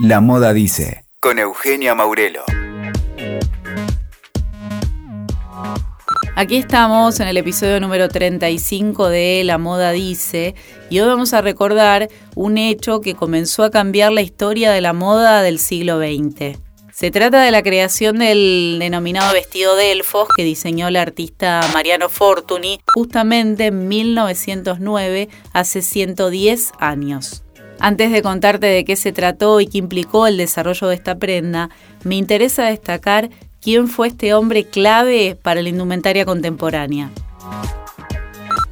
La Moda Dice, con Eugenia Maurelo. Aquí estamos en el episodio número 35 de La Moda Dice y hoy vamos a recordar un hecho que comenzó a cambiar la historia de la moda del siglo XX. Se trata de la creación del denominado vestido de elfos que diseñó el artista Mariano Fortuny justamente en 1909, hace 110 años. Antes de contarte de qué se trató y qué implicó el desarrollo de esta prenda, me interesa destacar quién fue este hombre clave para la indumentaria contemporánea.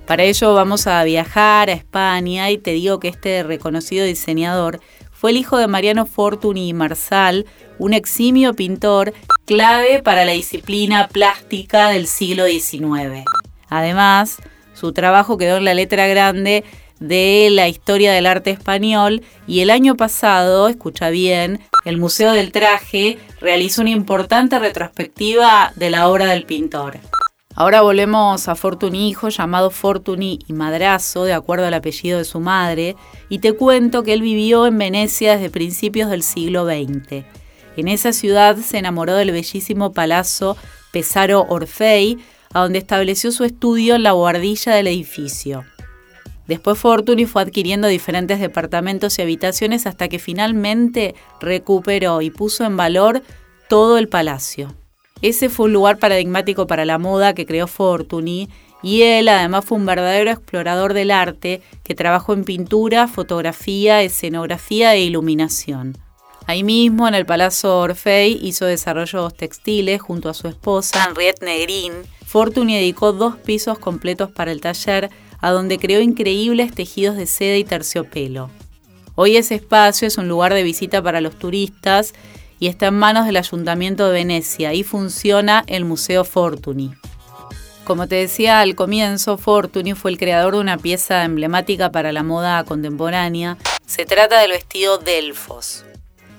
Para ello vamos a viajar a España y te digo que este reconocido diseñador fue el hijo de Mariano Fortuny y Marsal, un eximio pintor clave para la disciplina plástica del siglo XIX. Además, su trabajo quedó en la letra grande de la historia del arte español y el año pasado, escucha bien, el Museo del Traje realizó una importante retrospectiva de la obra del pintor. Ahora volvemos a Fortuny hijo, llamado Fortuny y Madrazo, de acuerdo al apellido de su madre, y te cuento que él vivió en Venecia desde principios del siglo XX. En esa ciudad se enamoró del bellísimo palazzo Pesaro Orfei, a donde estableció su estudio en la guardilla del edificio. Después Fortuny fue adquiriendo diferentes departamentos y habitaciones hasta que finalmente recuperó y puso en valor todo el palacio. Ese fue un lugar paradigmático para la moda que creó Fortuny y él además fue un verdadero explorador del arte que trabajó en pintura, fotografía, escenografía e iluminación. Ahí mismo, en el Palazzo Orfei, hizo desarrollos textiles junto a su esposa, Henriette Negrin. Fortuny dedicó dos pisos completos para el taller a donde creó increíbles tejidos de seda y terciopelo. Hoy ese espacio es un lugar de visita para los turistas y está en manos del Ayuntamiento de Venecia y funciona el Museo Fortuny. Como te decía al comienzo, Fortuny fue el creador de una pieza emblemática para la moda contemporánea. Se trata del vestido Delfos.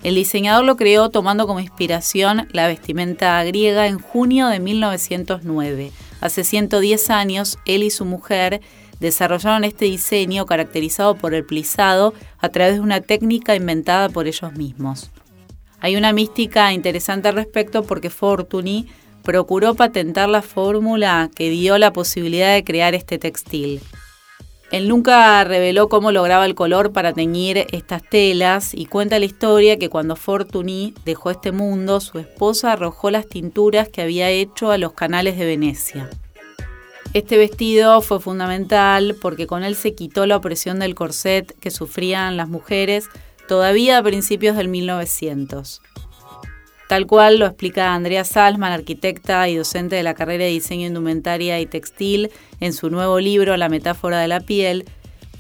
El diseñador lo creó tomando como inspiración la vestimenta griega en junio de 1909. Hace 110 años, él y su mujer desarrollaron este diseño caracterizado por el plisado a través de una técnica inventada por ellos mismos. Hay una mística interesante al respecto porque Fortuny procuró patentar la fórmula que dio la posibilidad de crear este textil. Él nunca reveló cómo lograba el color para teñir estas telas y cuenta la historia que cuando Fortuny dejó este mundo, su esposa arrojó las tinturas que había hecho a los canales de Venecia. Este vestido fue fundamental porque con él se quitó la opresión del corset que sufrían las mujeres todavía a principios del 1900. Tal cual lo explica Andrea Salman, arquitecta y docente de la carrera de diseño indumentaria y textil, en su nuevo libro La metáfora de la piel,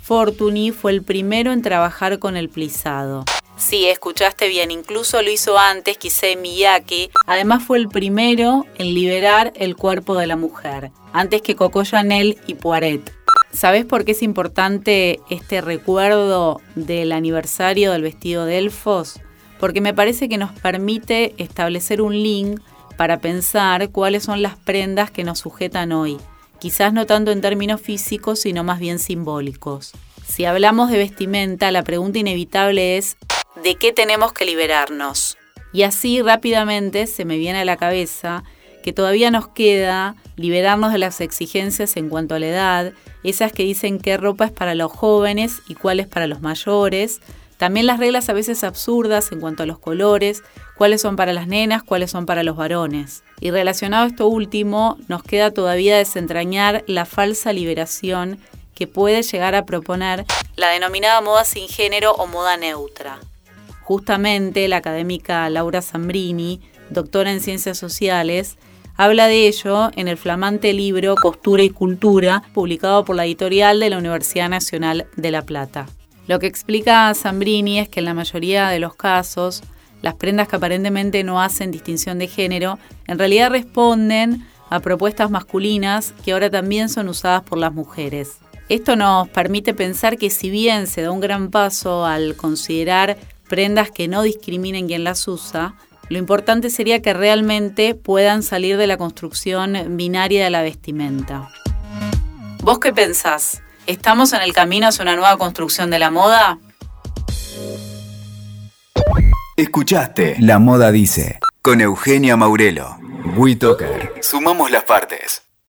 Fortuny fue el primero en trabajar con el plisado. Sí, escuchaste bien, incluso lo hizo antes Kisei Miyake. Además fue el primero en liberar el cuerpo de la mujer, antes que Coco Chanel y Poiret. ¿Sabes por qué es importante este recuerdo del aniversario del vestido de elfos? Porque me parece que nos permite establecer un link para pensar cuáles son las prendas que nos sujetan hoy. Quizás no tanto en términos físicos, sino más bien simbólicos. Si hablamos de vestimenta, la pregunta inevitable es ¿de qué tenemos que liberarnos? Y así rápidamente se me viene a la cabeza que todavía nos queda liberarnos de las exigencias en cuanto a la edad, esas que dicen qué ropa es para los jóvenes y cuál es para los mayores, también las reglas a veces absurdas en cuanto a los colores, cuáles son para las nenas, cuáles son para los varones. Y relacionado a esto último, nos queda todavía desentrañar la falsa liberación que puede llegar a proponer la denominada moda sin género o moda neutra. Justamente la académica Laura Zambrini, doctora en ciencias sociales, Habla de ello en el flamante libro Costura y Cultura, publicado por la editorial de la Universidad Nacional de La Plata. Lo que explica Zambrini es que en la mayoría de los casos, las prendas que aparentemente no hacen distinción de género, en realidad responden a propuestas masculinas que ahora también son usadas por las mujeres. Esto nos permite pensar que si bien se da un gran paso al considerar prendas que no discriminen quien las usa, lo importante sería que realmente puedan salir de la construcción binaria de la vestimenta. ¿Vos qué pensás? ¿Estamos en el camino hacia una nueva construcción de la moda? Escuchaste La Moda Dice con Eugenia Maurelo. WeToker. Sumamos las partes.